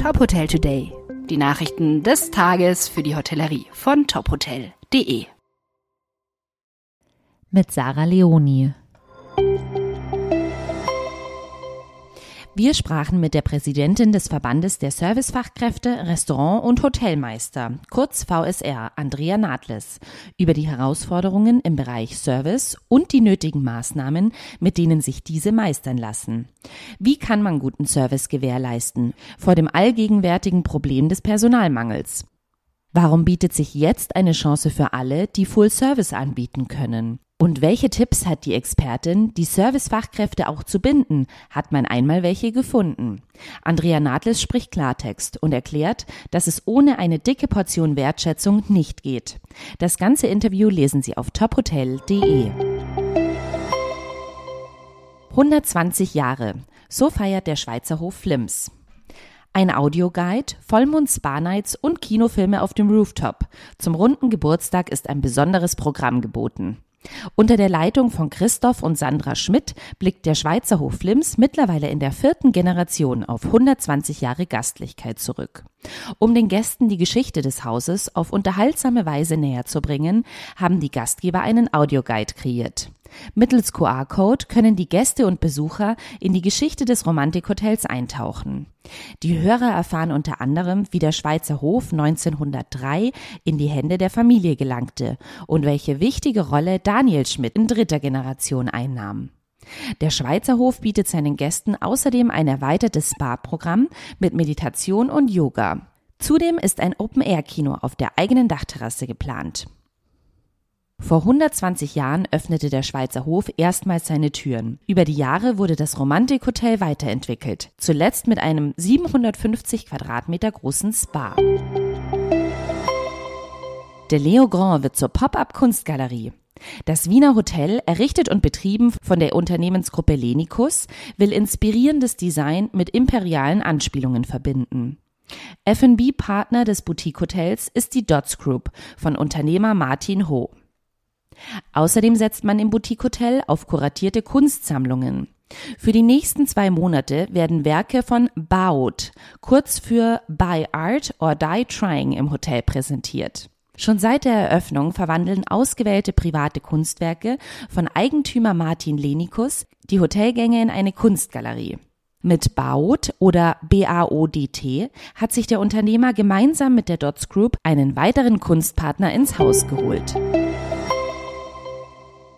Top Hotel Today. Die Nachrichten des Tages für die Hotellerie von tophotel.de. Mit Sarah Leoni. Wir sprachen mit der Präsidentin des Verbandes der Servicefachkräfte, Restaurant- und Hotelmeister, kurz VSR, Andrea Nadles, über die Herausforderungen im Bereich Service und die nötigen Maßnahmen, mit denen sich diese meistern lassen. Wie kann man guten Service gewährleisten vor dem allgegenwärtigen Problem des Personalmangels? Warum bietet sich jetzt eine Chance für alle, die Full Service anbieten können? Und welche Tipps hat die Expertin, die Servicefachkräfte auch zu binden? Hat man einmal welche gefunden? Andrea Nadles spricht Klartext und erklärt, dass es ohne eine dicke Portion Wertschätzung nicht geht. Das ganze Interview lesen Sie auf tophotel.de. 120 Jahre. So feiert der Schweizer Hof Flims. Ein Audioguide, Vollmond Spa Nights und Kinofilme auf dem Rooftop. Zum runden Geburtstag ist ein besonderes Programm geboten. Unter der Leitung von Christoph und Sandra Schmidt blickt der Schweizer Hof Flims mittlerweile in der vierten Generation auf 120 Jahre Gastlichkeit zurück. Um den Gästen die Geschichte des Hauses auf unterhaltsame Weise näher zu bringen, haben die Gastgeber einen Audioguide kreiert. Mittels QR-Code können die Gäste und Besucher in die Geschichte des Romantikhotels eintauchen. Die Hörer erfahren unter anderem, wie der Schweizer Hof 1903 in die Hände der Familie gelangte und welche wichtige Rolle Daniel Schmidt in dritter Generation einnahm. Der Schweizer Hof bietet seinen Gästen außerdem ein erweitertes Spa-Programm mit Meditation und Yoga. Zudem ist ein Open-Air-Kino auf der eigenen Dachterrasse geplant. Vor 120 Jahren öffnete der Schweizer Hof erstmals seine Türen. Über die Jahre wurde das Romantikhotel weiterentwickelt, zuletzt mit einem 750 Quadratmeter großen Spa. Der Leo Grand wird zur Pop-up-Kunstgalerie. Das Wiener Hotel, errichtet und betrieben von der Unternehmensgruppe Lenicus, will inspirierendes Design mit imperialen Anspielungen verbinden. F&B-Partner des Boutique-Hotels ist die Dots Group von Unternehmer Martin Ho. Außerdem setzt man im Boutique-Hotel auf kuratierte Kunstsammlungen. Für die nächsten zwei Monate werden Werke von Baut, kurz für Buy Art or Die Trying im Hotel präsentiert. Schon seit der Eröffnung verwandeln ausgewählte private Kunstwerke von Eigentümer Martin Lenikus die Hotelgänge in eine Kunstgalerie. Mit Baut oder BAODT hat sich der Unternehmer gemeinsam mit der Dots Group einen weiteren Kunstpartner ins Haus geholt.